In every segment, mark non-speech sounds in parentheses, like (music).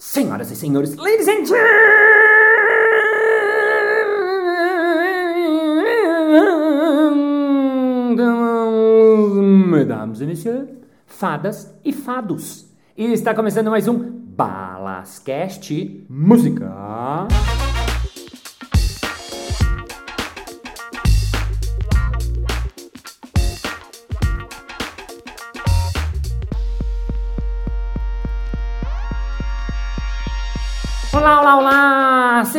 Senhoras e senhores, ladies and gentlemen, mesdames e messieurs, fadas e fados. E está começando mais um Balascast Música.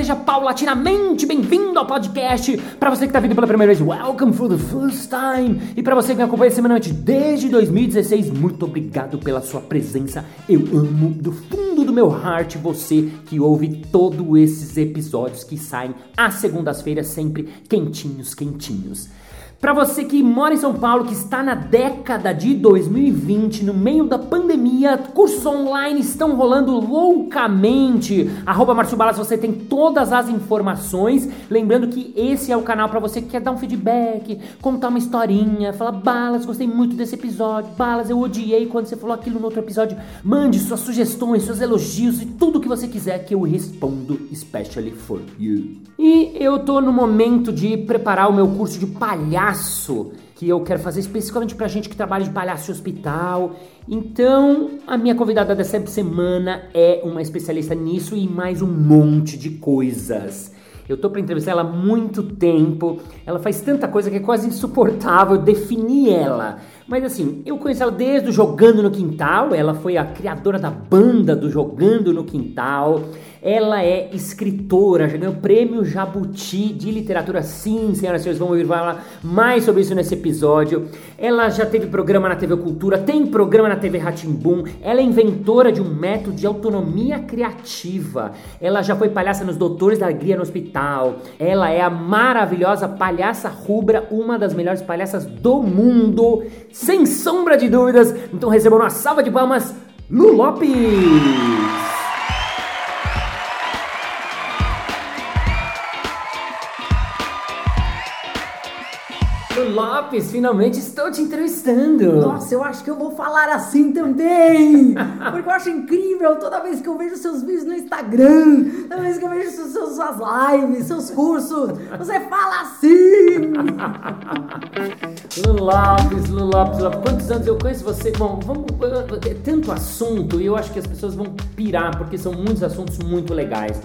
Seja paulatinamente bem-vindo ao podcast. Para você que está vindo pela primeira vez, welcome for the first time. E para você que me acompanha semanalmente desde 2016, muito obrigado pela sua presença. Eu amo do fundo do meu heart você que ouve todos esses episódios que saem às segundas-feiras, sempre quentinhos, quentinhos. Para você que mora em São Paulo, que está na década de 2020, no meio da pandemia, cursos online estão rolando loucamente. Arroba Balas, você tem todas as informações. Lembrando que esse é o canal para você que quer dar um feedback, contar uma historinha, falar, Balas, gostei muito desse episódio. Balas, eu odiei quando você falou aquilo no outro episódio. Mande suas sugestões, seus elogios e tudo que você quiser que eu respondo, especially for you. E eu tô no momento de preparar o meu curso de palhaço palhaço que eu quero fazer especificamente pra gente que trabalha de palhaço em hospital. Então, a minha convidada dessa semana é uma especialista nisso e mais um monte de coisas. Eu tô para entrevistar ela há muito tempo. Ela faz tanta coisa que é quase insuportável definir ela. Mas assim, eu conheço ela desde o Jogando no Quintal. Ela foi a criadora da banda do Jogando no Quintal. Ela é escritora, já ganhou o prêmio Jabuti de literatura. Sim, senhoras e senhores, vamos ouvir falar mais sobre isso nesse episódio. Ela já teve programa na TV Cultura, tem programa na TV Ratimbum. Ela é inventora de um método de autonomia criativa. Ela já foi palhaça nos Doutores da Alegria no Hospital. Ela é a maravilhosa palhaça rubra, uma das melhores palhaças do mundo, sem sombra de dúvidas. Então recebam uma salva de palmas, Lu Lopes! Lopes, finalmente estou te entrevistando. Nossa, eu acho que eu vou falar assim também. (laughs) Porque eu acho incrível toda vez que eu vejo seus vídeos no Instagram, toda vez que eu vejo seus, suas lives, seus cursos, você fala assim. (laughs) Lu Lopes, Lu Lopes, Lopes, quantos anos eu conheço você? Bom, vamos, é tanto assunto e eu acho que as pessoas vão pirar porque são muitos assuntos muito legais.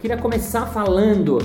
Queria começar falando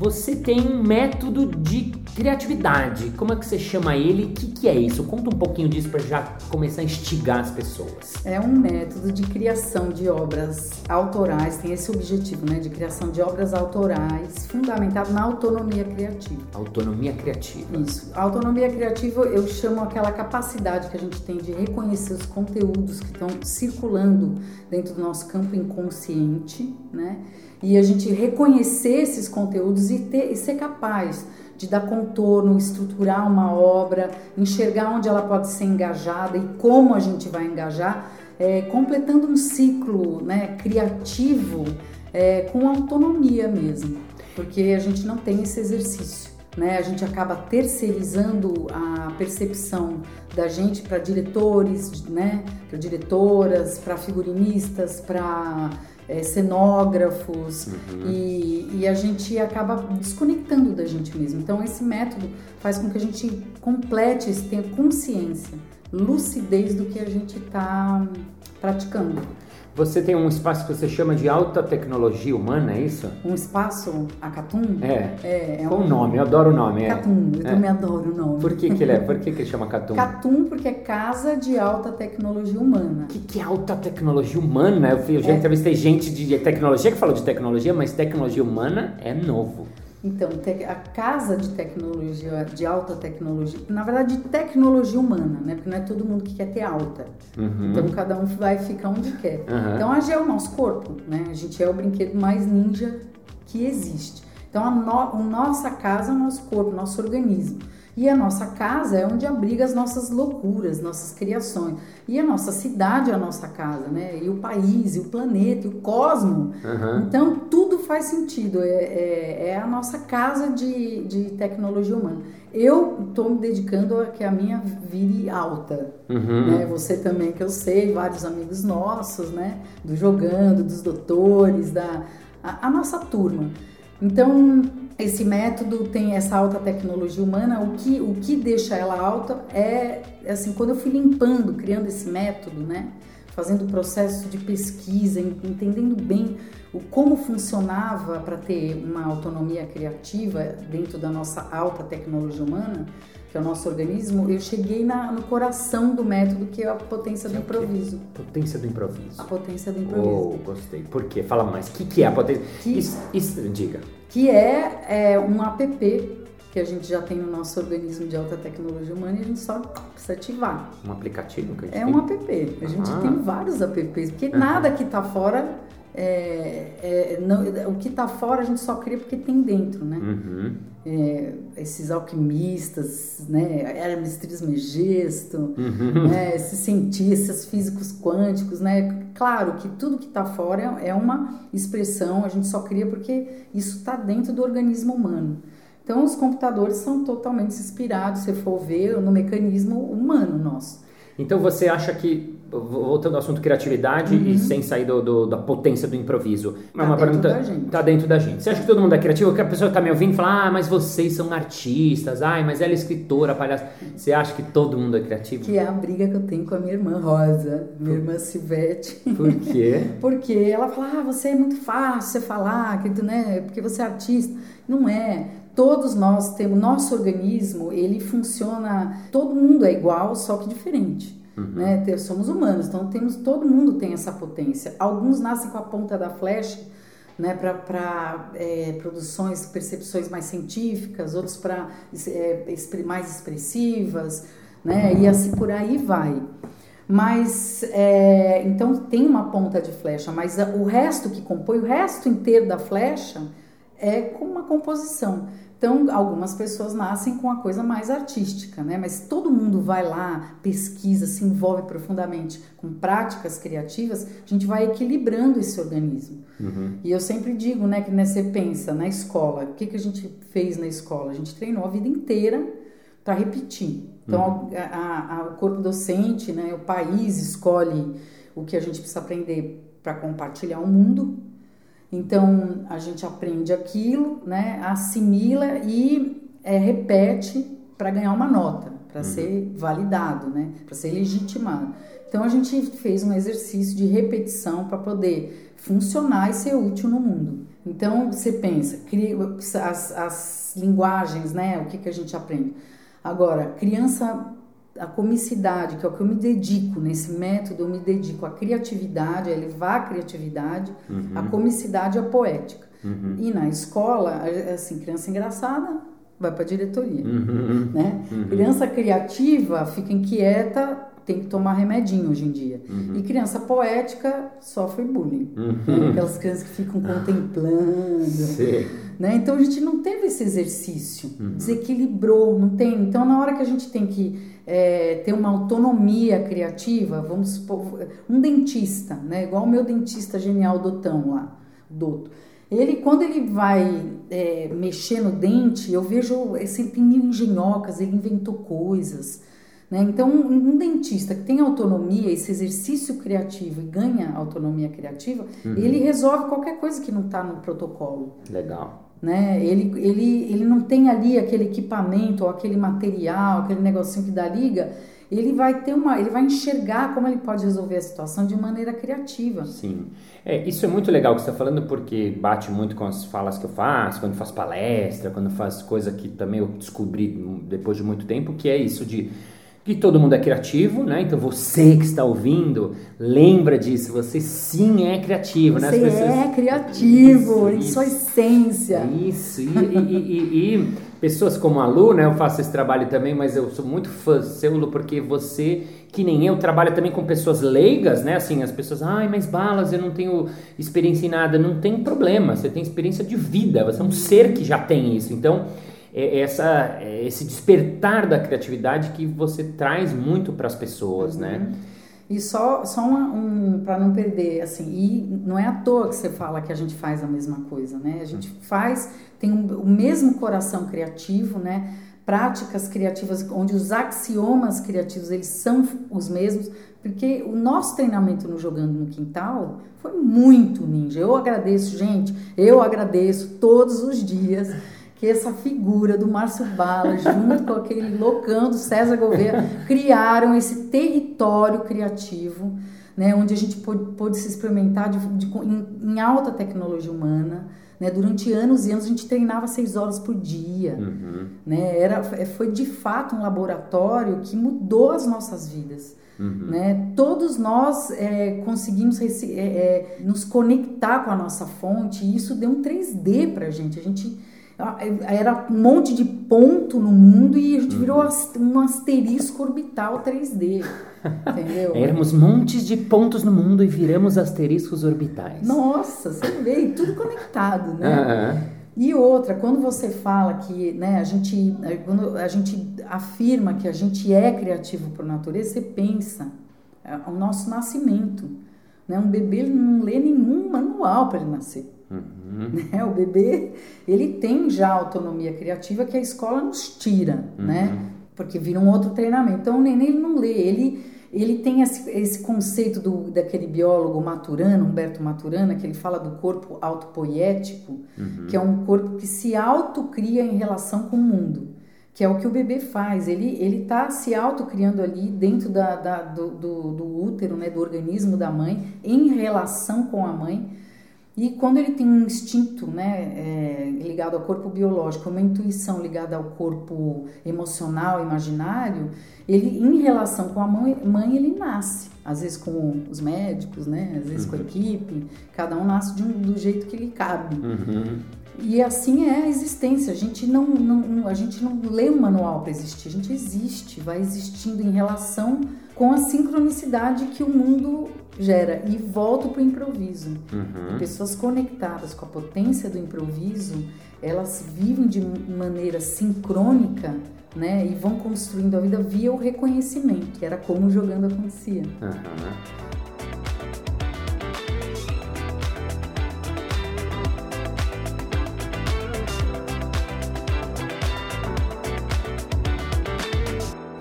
você tem um método de criatividade. Como é que você chama ele? O que, que é isso? Conta um pouquinho disso para já começar a instigar as pessoas. É um método de criação de obras autorais, tem esse objetivo, né? De criação de obras autorais, fundamentado na autonomia criativa. Autonomia criativa. Isso. A autonomia criativa eu chamo aquela capacidade que a gente tem de reconhecer os conteúdos que estão circulando dentro do nosso campo inconsciente, né? E a gente reconhecer esses conteúdos e, ter, e ser capaz de dar contorno, estruturar uma obra, enxergar onde ela pode ser engajada e como a gente vai engajar, é, completando um ciclo né, criativo é, com autonomia mesmo, porque a gente não tem esse exercício. Né? A gente acaba terceirizando a percepção da gente para diretores, né? para diretoras, para figurinistas, para é, cenógrafos uhum. e, e, a gente acaba desconectando da gente mesmo. Então esse método faz com que a gente complete, tenha consciência, lucidez do que a gente está praticando. Você tem um espaço que você chama de alta tecnologia humana, é isso? Um espaço Acatum? É. é, é Qual um... o nome? Eu adoro o nome. Catum, eu é. também adoro o nome. Por que, que ele é? Por que, que ele chama Catum? Catum porque é Casa de Alta Tecnologia Humana. O que, que é alta tecnologia humana? Eu já é. entrevistei gente de tecnologia que falou de tecnologia, mas tecnologia humana é novo. Então, a casa de tecnologia, de alta tecnologia, na verdade, de tecnologia humana, né? Porque não é todo mundo que quer ter alta. Uhum. Então, cada um vai ficar onde quer. Uhum. Então, a G é o nosso corpo, né? A gente é o brinquedo mais ninja que existe. Então, a, no, a nossa casa é o nosso corpo, nosso organismo. E a nossa casa é onde abriga as nossas loucuras, nossas criações. E a nossa cidade é a nossa casa, né? E o país, e o planeta, e o cosmo. Uhum. Então, tudo faz sentido. É, é, é, a nossa casa de, de tecnologia humana. Eu estou me dedicando a que a minha vire alta. Uhum. Né? Você também, que eu sei, vários amigos nossos, né? Do Jogando, dos doutores, da a, a nossa turma. Então, esse método tem essa alta tecnologia humana. O que, o que deixa ela alta é, assim, quando eu fui limpando, criando esse método, né? Fazendo o processo de pesquisa, entendendo bem o como funcionava para ter uma autonomia criativa dentro da nossa alta tecnologia humana, que é o nosso organismo, eu cheguei na, no coração do método, que é a potência do improviso. Potência do improviso. A potência do improviso. Oh, gostei. Por quê? Fala mais. O que, que é a potência? Que- Isso, isso- diga. Que é, é um app que a gente já tem no nosso organismo de alta tecnologia humana e a gente só precisa ativar. Um aplicativo que a gente É tem? um app. A gente Ah. tem vários apps, porque nada que tá fora. é- é- não- o que tá fora a gente só cria porque tem dentro, né? Uhum. É, esses alquimistas, né? Hermes Trismegisto, Uhum. né? esses cientistas físicos quânticos, né? Claro que tudo que está fora é uma expressão, a gente só cria porque isso está dentro do organismo humano. Então, os computadores são totalmente inspirados, se for ver, no mecanismo humano nosso. Então você acha que, voltando ao assunto criatividade e sem sair do, do- da potência do improviso, é Tá uma dentro pergunta. da gente. Tá dentro da gente. Você acha que todo mundo é criativo? Que a pessoa tá me ouvindo e fala, ah, mas vocês são artistas, ai, mas ela é escritora, palhaça. Você acha que todo mundo é criativo? Que é a briga que eu tenho com a minha irmã Rosa, minha irmã Silvete. Por quê? (laughs) Porque ela fala, ah, você é muito fácil você falar, que né, porque você é artista. Não é. Todos nós temos, nosso organismo, ele funciona, todo mundo é igual, só que diferente. Né? Te- Somos humanos, então temos, todo mundo tem essa potência. Alguns nascem com a ponta da flecha, né, para produções, percepções mais científicas, outros para mais expressivas, né, e assim por aí vai. Mas, é, então tem uma ponta de flecha, mas o resto que compõe, o resto inteiro da flecha é com uma composição. Então, algumas pessoas nascem com a coisa mais artística, né? Mas todo mundo vai lá, pesquisa, se envolve profundamente com práticas criativas, a gente vai equilibrando esse organismo. E eu sempre digo, né, que né, você pensa na escola, o que, que a gente fez na escola? A gente treinou a vida inteira para repetir. Então, a- a- a- o corpo docente, né, o país escolhe o que a gente precisa aprender para compartilhar o mundo. Então, a gente aprende aquilo, né, assimila e é, repete para ganhar uma nota, para ser validado, né, para ser legitimado. Então, a gente fez um exercício de repetição para poder funcionar e ser útil no mundo. Então, você pensa, cria- as, as linguagens, né, o que, que a gente aprende? Agora, criança, a comicidade, que é o que eu me dedico nesse método, eu me dedico à criatividade, a elevar a criatividade, a comicidade e a poética. E na escola, assim, criança engraçada vai para a diretoria, Uhum. né? Criança criativa fica inquieta, tem que tomar remedinho hoje em dia. E criança poética sofre bullying. né? Aquelas crianças que ficam contemplando. Sim. Né? Então a gente não teve esse exercício, desequilibrou, não tem. Então na hora que a gente tem que é, ter uma autonomia criativa, vamos supor, um dentista, né? igual o meu dentista genial Dotão lá, Doto. Ele, quando ele vai é, mexer no dente, eu vejo, é sempre mil engenhocas, ele inventou coisas. Né? Então, um, um dentista que tem autonomia, esse exercício criativo e ganha autonomia criativa, ele resolve qualquer coisa que não está no protocolo Legal. Né? Ele, ele, ele não tem ali aquele equipamento ou aquele material, aquele negocinho que dá liga. Ele vai ter uma, ele vai enxergar como ele pode resolver a situação de maneira criativa. Sim. É, isso é muito legal que você está falando porque bate muito com as falas que eu faço, quando faço palestra, quando faço coisa que também eu descobri depois de muito tempo, que é isso de que todo mundo é criativo, né? Então você que está ouvindo, lembra disso, você sim é criativo, né? As Você pessoas- é criativo Isso, em sua essência. Isso, e, e- e- e- e pessoas como a Lu, né? Eu faço esse trabalho também, mas eu sou muito fã seu, Lu, porque você, que nem eu, trabalha também com pessoas leigas, né? Assim, as pessoas, ai, mas balas, eu não tenho experiência em nada. Não tem problema, você tem experiência de vida, você é um ser que já tem isso. Então, é essa, é esse despertar da criatividade que você traz muito para as pessoas, né? E só, só uma- um, para não perder, assim, e não é à toa que você fala que a gente faz a mesma coisa, né? A gente faz, tem um- o mesmo coração criativo, né? práticas criativas, onde os axiomas criativos eles são os mesmos, porque o nosso treinamento no Jogando no Quintal foi muito ninja. Eu agradeço, gente, eu agradeço todos os dias que essa figura do Márcio Bala, junto com aquele loucão do César Gouveia, criaram esse território criativo, né, onde a gente pôde, pôde se experimentar de, de, em, em, alta tecnologia humana. Né, durante anos e anos a gente treinava seis horas por dia. Uhum. Né, era, foi de fato um laboratório que mudou as nossas vidas. Uhum. Né? Todos nós é, conseguimos é, é, nos conectar com a nossa fonte e isso deu um 3D para a gente. A gente era um monte de ponto no mundo e a gente virou uhum. um asterisco orbital 3D. (laughs) Entendeu? Éramos montes de pontos no mundo e viramos asteriscos orbitais. Nossa, você vê, tudo conectado, né? Uhum. E outra, quando você fala que né, a gente, quando a gente afirma que a gente é criativo por natureza, você pensa é, o nosso nascimento. Né? Um bebê não lê nenhum manual para ele nascer. Uhum. (laughs) Né? O bebê, ele tem já autonomia criativa que a escola nos tira, uhum. né? Porque vira um outro treinamento. Então, o neném ele não lê, ele, ele tem esse, esse conceito do, daquele biólogo Maturana, Humberto Maturana, que ele fala do corpo autopoético, uhum. que é um corpo que se autocria em relação com o mundo que é o que o bebê faz. Ele ele está se autocriando ali dentro da, da do, do, do, útero, né, do organismo da mãe, em relação com a mãe. E quando ele tem um instinto né, é, ligado ao corpo biológico, uma intuição ligada ao corpo emocional, imaginário, ele, em relação com a mãe, mãe ele nasce. Às vezes com os médicos, né? às vezes uhum. com a uhum. equipe, cada um nasce de um, do jeito que lhe cabe. Uhum. E assim é a existência. A gente não, não, a gente não lê um manual para existir, a gente existe, vai existindo em relação com a sincronicidade que o mundo gera. E volto para o improviso. Uhum. Pessoas conectadas com a potência do improviso, elas vivem de maneira sincrônica né? E vão construindo a vida via o reconhecimento, que era como jogando acontecia. Uhum.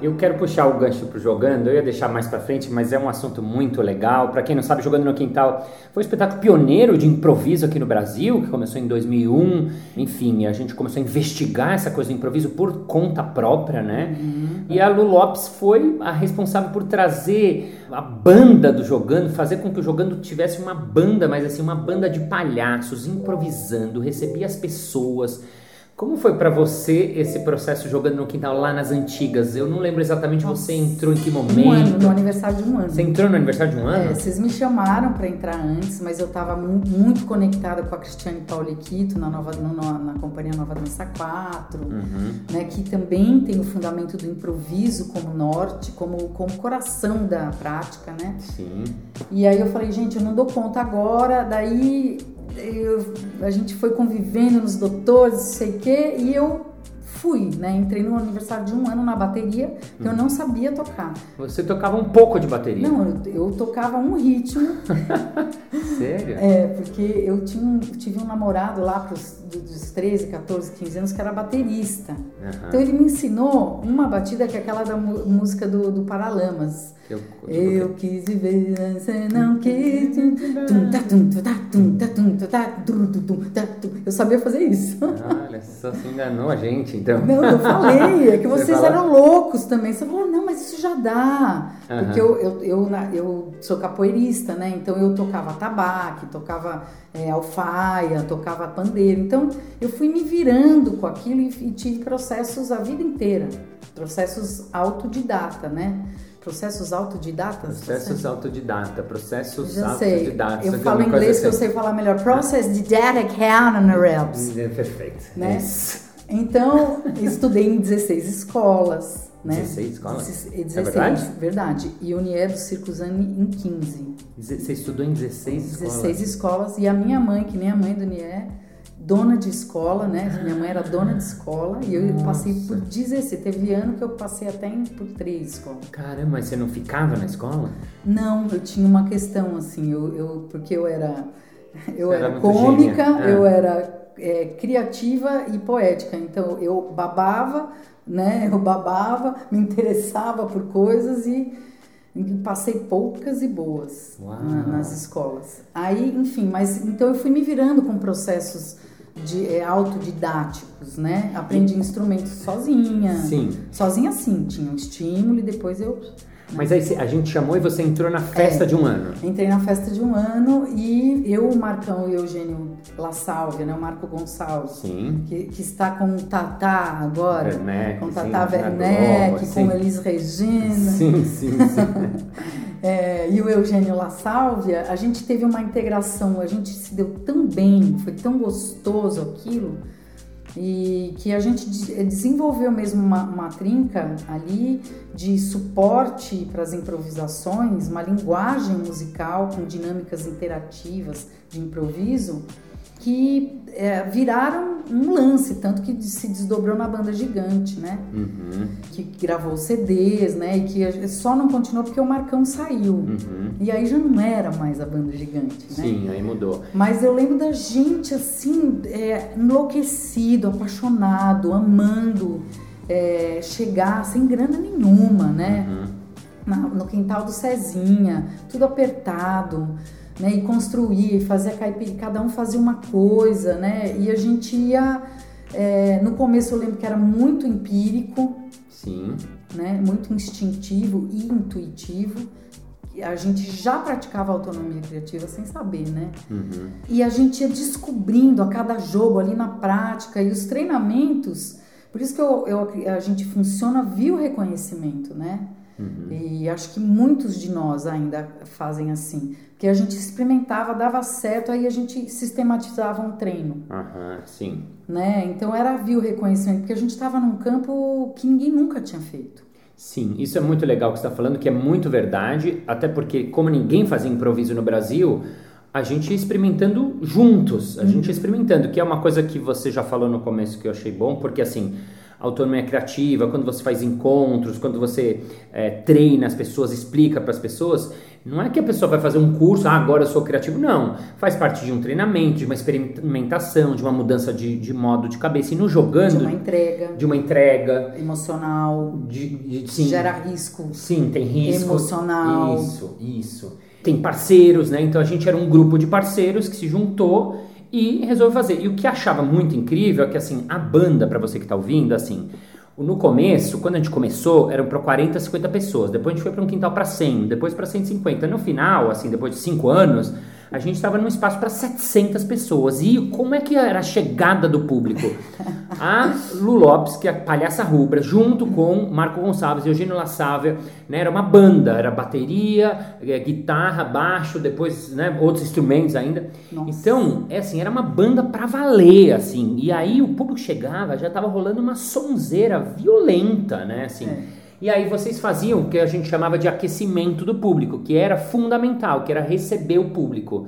Eu quero puxar o gancho pro Jogando, eu ia deixar mais para frente, mas é um assunto muito legal. Para quem não sabe, Jogando no Quintal foi um espetáculo pioneiro de improviso aqui no Brasil, que começou em 2001. Enfim, a gente começou a investigar essa coisa do improviso por conta própria, né? Uhum. E a Lu Lopes foi a responsável por trazer a banda do Jogando, fazer com que o Jogando tivesse uma banda, mas assim, uma banda de palhaços improvisando, recebia as pessoas como foi para você esse processo jogando no quintal lá nas antigas? Eu não lembro exatamente Nossa. você entrou em que momento. Um ano, no aniversário de um ano. Você entrou no aniversário de um ano? É, vocês me chamaram para entrar antes, mas eu estava muito conectada com a Cristiane Pauliquito na, nova, no, na companhia Nova Dança 4, uhum. né, que também tem o fundamento do improviso como norte, como, como coração da prática, né? Sim. E aí eu falei, gente, eu não dou conta agora, daí eu, a gente foi convivendo nos doutores, não sei o quê, e eu fui, né? Entrei no aniversário de um ano na bateria, que eu hum. não sabia tocar. Você tocava um pouco de bateria? Não, eu, eu tocava um ritmo. (laughs) Sério? É, porque eu tinha um, tive um namorado lá pros, dos 13, 14, 15 anos que era baterista. Uhum. Então ele me ensinou uma batida que é aquela da música do, do Paralamas. Eu, eu quis viver, você não quis. Eu sabia fazer isso. Olha, só se enganou a gente, então. Não, eu falei, é que vocês fala... eram loucos também. Você falou, não, mas isso já dá. Uhum. Porque eu, eu, eu, eu, sou capoeirista, né? Então eu tocava tabaque, tocava é, alfaia, tocava pandeiro. Então eu fui me virando com aquilo e, e tive processos a vida inteira. Processos autodidata, né? Processos autodidatas? Processos autodidata, processos Já autodidatas. Eu falo inglês assim. que eu sei falar melhor. Process Didactic Analysis. É perfeito. Né? Isso. Então, estudei em 16 escolas. Né? 16 escolas? 16, é verdade? Verdade. E Unier do Circusani em 15. Você estudou em 16 escolas? 16 escolas. E a minha mãe, que nem a mãe do Unier, dona de escola, né? Minha mãe era dona de escola e eu Nossa. passei por 16. Teve ano que eu passei até em, por três escolas. Caramba, mas você não ficava na escola? Não, eu tinha uma questão assim, eu, eu porque eu era eu era, era cômica, é. eu era é, criativa e poética. Então eu babava, né? Eu babava, me interessava por coisas e passei poucas e boas na, nas escolas. Aí, enfim, mas então eu fui me virando com processos de é, autodidáticos, né? Aprendi instrumentos sozinha. Sim. Sozinha sim, tinha um estímulo e depois eu mas aí a gente chamou e você entrou na festa é, de um ano. Entrei na festa de um ano e eu, o Marcão e o Eugênio La Salve, né? O Marco Gonçalves. Sim. Que, que está com o Tatá agora. Werneck, com Tatá Werneck, com Elis Regina. Sim, sim, sim. (laughs) é, e o Eugênio La Sálvia, a gente teve uma integração, a gente se deu tão bem, foi tão gostoso aquilo e que a gente desenvolveu mesmo uma, uma trinca ali de suporte para as improvisações, uma linguagem musical com dinâmicas interativas de improviso que é, viraram um lance, tanto que se desdobrou na banda gigante, né? Uhum. Que gravou CDs, né? E que só não continuou porque o Marcão saiu. Uhum. E aí já não era mais a banda gigante, né? Sim, aí mudou. Mas eu lembro da gente assim, é, enlouquecido, apaixonado, amando é, chegar sem grana nenhuma, né? Uhum. Na, no quintal do Cezinha, tudo apertado né? E construir, fazer a caipira, cada um fazia uma coisa, né? E a gente ia. É, no começo eu lembro que era muito empírico, sim, né? Muito instintivo e intuitivo. A gente já praticava autonomia criativa sem saber, né? Uhum. E a gente ia descobrindo a cada jogo ali na prática e os treinamentos. Por isso que eu, eu a gente funciona via o reconhecimento, né? Uhum. E acho que muitos de nós ainda fazem assim que a gente experimentava, dava certo, aí a gente sistematizava um treino. Aham, sim. Né? Então era via o reconhecimento, porque a gente estava num campo que ninguém nunca tinha feito. Sim, isso é muito legal que você está falando, que é muito verdade, até porque como ninguém fazia improviso no Brasil, a gente ia experimentando juntos, a uhum. gente ia experimentando, que é uma coisa que você já falou no começo que eu achei bom, porque assim, autonomia criativa, quando você faz encontros, quando você é, treina as pessoas, explica para as pessoas, não é que a pessoa vai fazer um curso, ah, agora eu sou criativo. Não. Faz parte de um treinamento, de uma experimentação, de uma mudança de, de modo de cabeça. E no jogando. De uma entrega. De uma entrega. Emocional. De, de, sim, gera risco. Sim, tem risco. Emocional. Isso, isso. Tem parceiros, né? Então a gente era um grupo de parceiros que se juntou e resolveu fazer. E o que achava muito incrível é que, assim, a banda, para você que está ouvindo, assim, no começo, quando a gente começou, eram para 40, 50 pessoas. Depois a gente foi para um quintal para 100, depois para 150. No final, assim, depois de 5 anos, a gente estava num espaço para 700 pessoas. E como é que era a chegada do público? A Lu Lopes, que é a palhaça rubra, junto com Marco Gonçalves e Eugênio La Sávia, né, era uma banda, era bateria, é, guitarra, baixo, depois né, outros instrumentos ainda. Nossa. Então, é assim, era uma banda para valer, assim. E aí o público chegava, já estava rolando uma sonzeira violenta, né, assim. É. E aí vocês faziam o que a gente chamava de aquecimento do público, que era fundamental, que era receber o público. O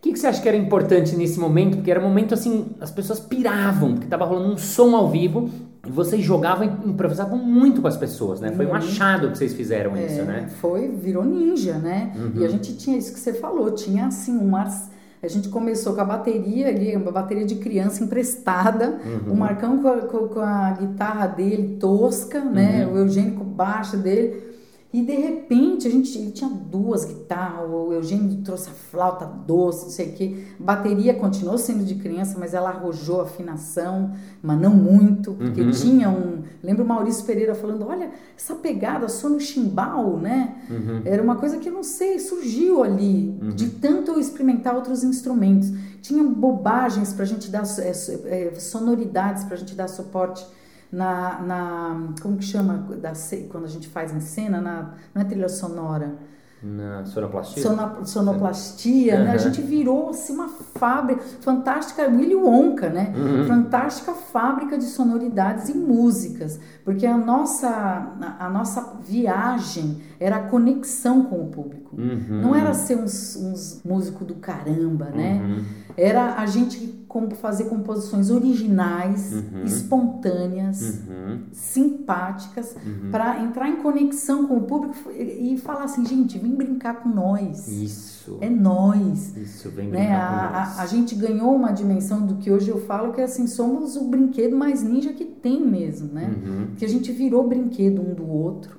que, que você acha que era importante nesse momento? Porque era um momento assim, as pessoas piravam, porque estava rolando um som ao vivo e vocês jogavam e improvisavam muito com as pessoas, né? Foi um achado que vocês fizeram é, isso, né? Foi, virou ninja, né? Uhum. E a gente tinha isso que você falou, tinha assim umas a gente começou com a bateria ali, uma bateria de criança emprestada, uhum. o Marcão com a, com a, guitarra dele tosca, né? Uhum. O Eugênio com baixa dele. E de repente a gente ele tinha duas guitarras, o Eugênio trouxe a flauta doce, não sei o quê. A bateria continuou sendo de criança, mas ela arrojou afinação, mas não muito, porque uhum. tinha um. Lembro o Maurício Pereira falando: olha, essa pegada só no chimbal, né? Uhum. Era uma coisa que eu não sei, surgiu ali, uhum. de tanto experimentar outros instrumentos. Tinha bobagens para a gente dar, é, é, sonoridades para a gente dar suporte na, na como que chama da, quando a gente faz em cena, na, não é trilha sonora, na sonoplastia? Sono, sonoplastia, uhum. né? A gente virou assim, uma fábrica fantástica, Willy Wonka, né? Uhum. Fantástica fábrica de sonoridades e músicas, porque a nossa, a nossa viagem era a conexão com o público. Uhum. Não era ser uns, uns músicos do caramba, né? Uhum. Era a gente como fazer composições originais, uhum. espontâneas, uhum. simpáticas, uhum. para entrar em conexão com o público e falar assim, gente, vem brincar com nós. Isso. É nós. Isso, vem né? brincar a, com nós. A, a, gente ganhou uma dimensão do que hoje eu falo que é assim, somos o brinquedo mais ninja que tem mesmo, né? Uhum. Que a gente virou brinquedo um do outro,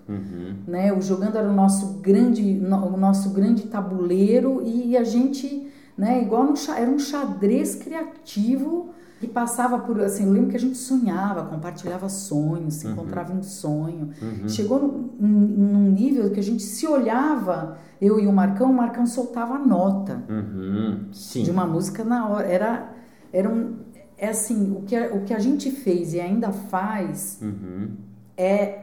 né? O jogando era o nosso grande, o nosso grande tabuleiro e a gente né? Igual no, era um xadrez criativo que passava por assim, eu lembro que a gente sonhava, compartilhava sonhos, se uhum. encontrava em sonho. Uhum. Chegou num, num, nível que a gente se olhava, eu e o Marcão, o Marcão soltava a nota uhum. de uma música na hora. Era, era um, é assim, o que, a, o que a gente fez e ainda faz uhum. é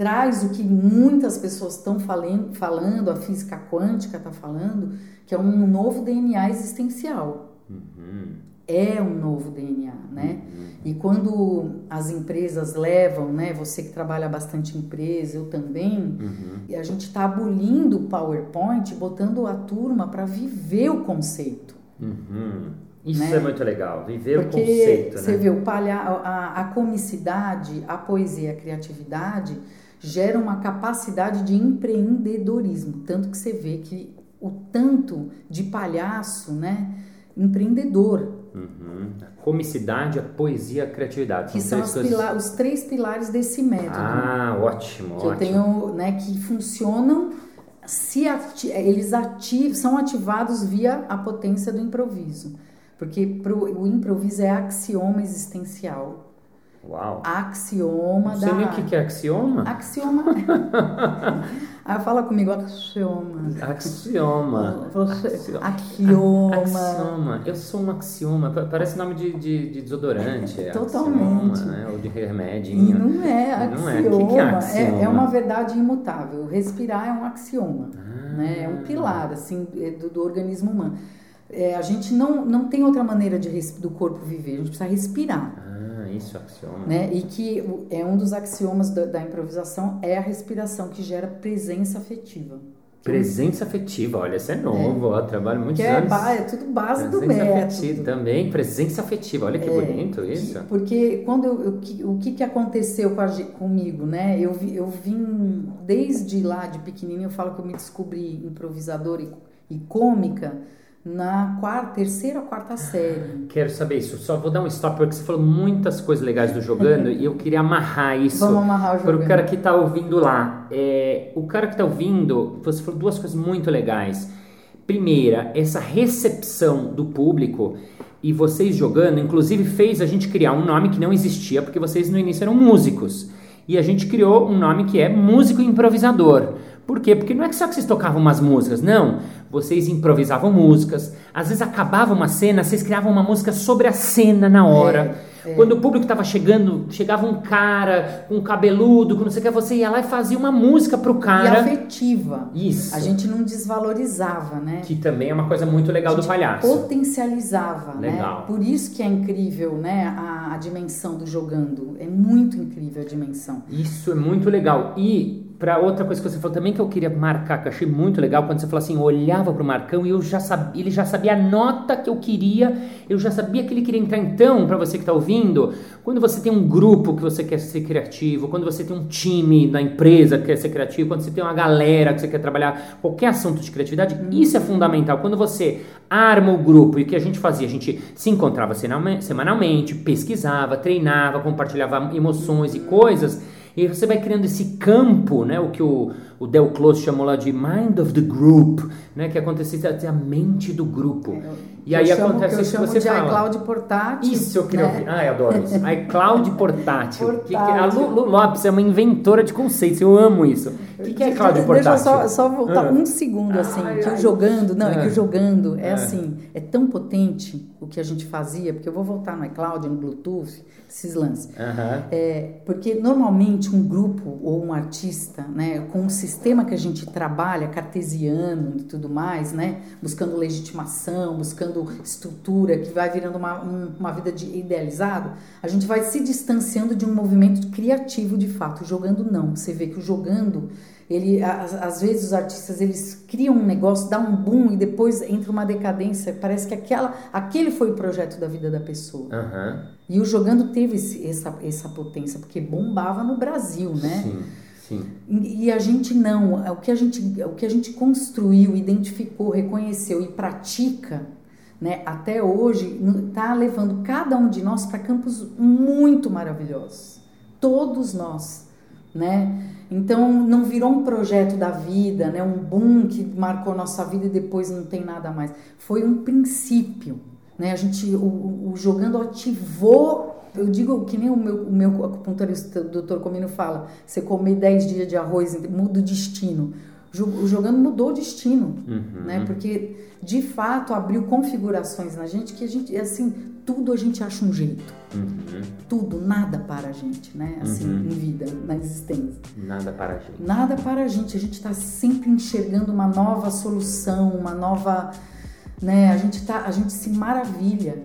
traz o que muitas pessoas estão falando, falando, a física quântica está falando, que é um novo DNA existencial. Uhum. É um novo DNA, né? Uhum. E quando as empresas levam, né? Você que trabalha bastante em empresa, eu também, uhum. a gente está abolindo o PowerPoint, botando a turma para viver o conceito. Uhum. Isso né? é muito legal, viver Porque o conceito. Você né? vê, o palha a, a comicidade, a poesia, a criatividade gera uma capacidade de empreendedorismo. Tanto que você vê que o tanto de palhaço, né? Empreendedor. Uhum. A comicidade, a poesia, a criatividade. Que são, são coisas... os três pilares desse método. Ah, ótimo, que ótimo. eu tenho, né, que funcionam se ati eles ati são ativados via a potência do improviso. Porque pro, o improviso é axioma existencial. Uau. Axioma Você da. nem o que é axioma? Axioma. (laughs) ah, fala comigo, axioma. Axioma. Você, axioma. Axioma. Axioma. Eu sou um axioma. Parece nome de, de, de desodorante. (laughs) É Totalmente. Axioma, né? Ou de remédio. E não é axioma. Não é. O que, que é axioma? É, é, uma verdade imutável. Respirar é um axioma. Ah. Né? É um pilar assim, do, do organismo humano. É, a gente não, não tem outra maneira de, do corpo viver. A gente precisa respirar. Ah, isso, axioma. Né? E que é um dos axiomas da, da improvisação é a respiração que gera presença afetiva. Presença afetiva, olha, isso é novo, é. ó, trabalho muitos que é, anos. É, tudo base presença do método. Afetiva, também, presença afetiva, olha que é, bonito isso. Que, porque quando eu, eu, o que, que aconteceu com a, comigo, né? Eu, vi, eu vim desde lá de pequenininho, eu falo que eu me descobri improvisadora e, e cômica, na quarta, terceira ou quarta série. Quero saber isso. Só vou dar um stop porque você falou muitas coisas legais do jogando (laughs) e eu queria amarrar isso. Vamos amarrar o jogando. Para o cara que está ouvindo lá. É, o cara que está ouvindo, você falou duas coisas muito legais. Primeira, essa recepção do público e vocês jogando, inclusive fez a gente criar um nome que não existia porque vocês no início eram músicos. E a gente criou um nome que é músico improvisador. Por quê? Porque não é só que vocês tocavam umas músicas, não. Vocês improvisavam músicas. Às vezes acabava uma cena, vocês criavam uma música sobre a cena na hora. É, é. Quando o público estava chegando, chegava um cara com um cabeludo, com não sei o que, você ia lá e fazia uma música pro cara. E afetiva. Isso. A gente não desvalorizava, né? Que também é uma coisa muito legal do palhaço. Potencializava, legal. né? Por isso que é incrível, né? A, a dimensão do jogando. É muito incrível a dimensão. Isso é muito legal. E para outra coisa que você falou também que eu queria marcar, que eu achei muito legal, quando você falou assim, eu olhava pro Marcão e eu já sabia, ele já sabia a nota que eu queria, eu já sabia que ele queria entrar. Então, para você que está ouvindo, quando você tem um grupo que você quer ser criativo, quando você tem um time na empresa que quer ser criativo, quando você tem uma galera que você quer trabalhar qualquer assunto de criatividade, isso é fundamental. Quando você arma o grupo e o que a gente fazia, a gente se encontrava semanalmente, pesquisava, treinava, compartilhava emoções e coisas e você vai criando esse campo, né, o que o, o Del Close chamou lá de mind of the group, né, que acontece a mente do grupo. E aí chamo, acontece que isso que você de fala. iCloud portátil. Isso eu queria né? ouvir. Ah, eu adoro isso. (laughs) iCloud portátil. portátil. Que, que, a Lu, Lu, Lopes é uma inventora de conceitos, eu amo isso. O que, que é cloud portátil? Deixa eu só, só voltar ah. um segundo, assim, ai, que ai. o jogando, não, Ah. é que o jogando é Ah. assim, é tão potente o que a gente fazia, porque eu vou voltar no iCloud, no Bluetooth, esses lances. É, porque normalmente um grupo ou um artista, né, com o sistema que a gente trabalha, cartesiano e tudo mais, né, buscando legitimação, buscando estrutura, que vai virando uma, um- uma vida de idealizado, a gente vai se distanciando de um movimento criativo de fato. O jogando não. Você vê que o jogando Ele, às, vezes os artistas eles criam um negócio, dá um boom e depois entra uma decadência. Parece que aquela, aquele foi o projeto da vida da pessoa. Aham. E o jogando teve esse, essa, essa potência porque bombava no Brasil, né? Sim, sim. E e a gente não, o que a gente, o que a gente construiu, identificou, reconheceu e pratica, né, até hoje, está levando cada um de nós para campos muito maravilhosos. Todos nós, né? Então não virou um projeto da vida, né, um boom que marcou nossa vida e depois não tem nada mais. Foi um princípio, né? A gente, o, o- jogando ativou eu digo que nem o meu, o meu acupunturista, o doutor Comino fala, você comer 10 dias de arroz, muda o destino. O jogando mudou o destino, Uhum. né? Porque, de fato, abriu configurações na gente que a gente, assim, tudo a gente acha um jeito. Uhum. Tudo, nada para a gente, né? Assim, Uhum. em vida, na existência. Nada para a gente. Nada para a gente. A gente está sempre enxergando uma nova solução, uma nova, né? A gente tá, a gente se maravilha,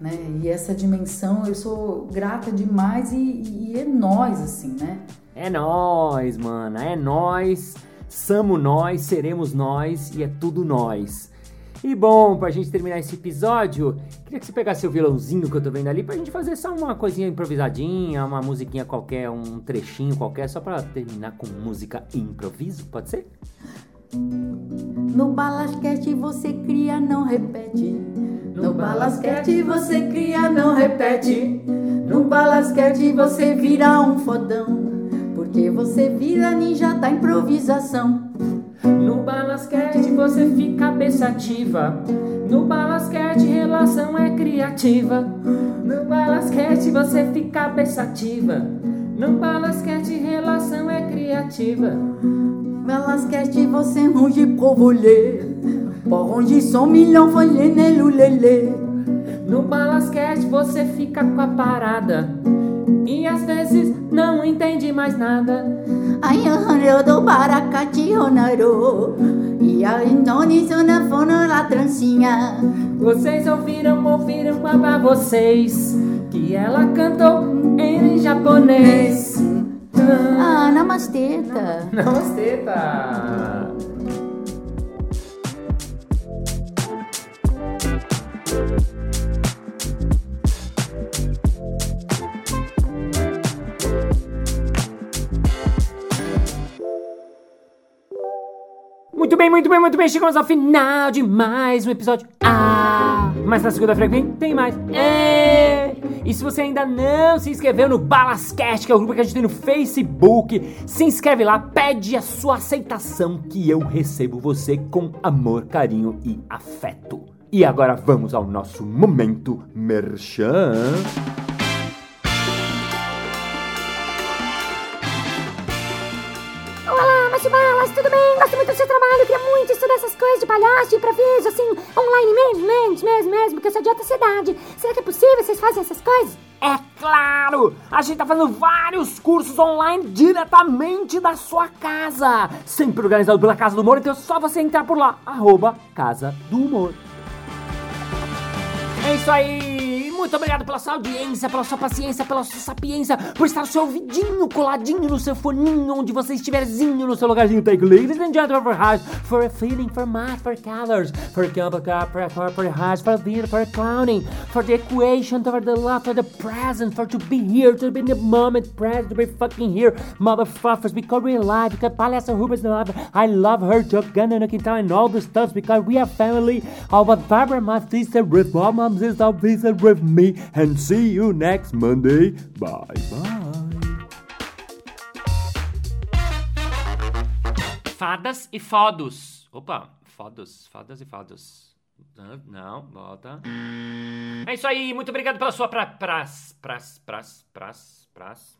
né? E essa dimensão, eu sou grata demais e, e é nós assim, né? É nós, mana, é nós. Somos nós, seremos nós e é tudo nós. E bom, pra gente terminar esse episódio, queria que você pegasse o violãozinho que eu tô vendo ali pra gente fazer só uma coisinha improvisadinha, uma musiquinha qualquer, um trechinho qualquer, só pra terminar com música improviso, pode ser? No balasquete você cria, não repete. No balasquete você cria, não repete. No balasquete você vira um fodão. Porque você vira ninja da improvisação. No balasquete você fica pensativa. No balasquete relação é criativa. No balasquete você fica pensativa. No balasquete relação é criativa. Balasquete você ruge provolê. Por onde são milhão folhê lelê. No balasquete você fica com a parada. E às vezes não entende mais nada. Ai, eu do baracate honaro. E a Indone na fono la trancinha. Vocês ouviram, ouviram pra vocês que ela cantou em japonês. Ah, namasteta. Namastê, Muito bem, muito bem, muito bem. Chegamos ao final de mais um episódio. Ah! Mas na segunda-feira tem mais. É! E se você ainda não se inscreveu no Balascast, que é o grupo que a gente tem no Facebook, se inscreve lá, pede a sua aceitação que eu recebo você com amor, carinho e afeto. E agora vamos ao nosso momento merchan. Trabalho, queria muito estudar essas coisas de palhaço, de improviso, assim, online mesmo, mesmo, mesmo, mesmo, porque eu sou de outra cidade. Será que é possível vocês fazem essas coisas? É claro! A gente tá fazendo vários cursos online diretamente da sua casa. Sempre organizado pela Casa do Humor, então é só você entrar por lá. Arroba Casa do Humor. É isso aí! Muito obrigado pela sua audiência, pela sua paciência, pela sua sapiência, por estar seu ouvidinho coladinho no seu foninho, onde você estiverzinho no seu lugarzinho. Take ladies and gentlemen for hearts, for a feeling, for math, for colors, for compa, for, for, for hearts, for beat, for clowning, for the equation, for the love, for the present, for to be here, to be in the moment, present, to be fucking here, motherfuckers, because we're alive, because Palhaço Rubens love, I love her, Jogana no Quintal, and all the stuff, because we are family, but Barbara, my sister, with my mom, sister, with me, and see you next Monday. Bye bye. Fadas e fodos. Opa, fodos, fadas e fados. Não, volta. É isso aí, muito obrigado pela sua pra, pras, pras, pras, pras, pras.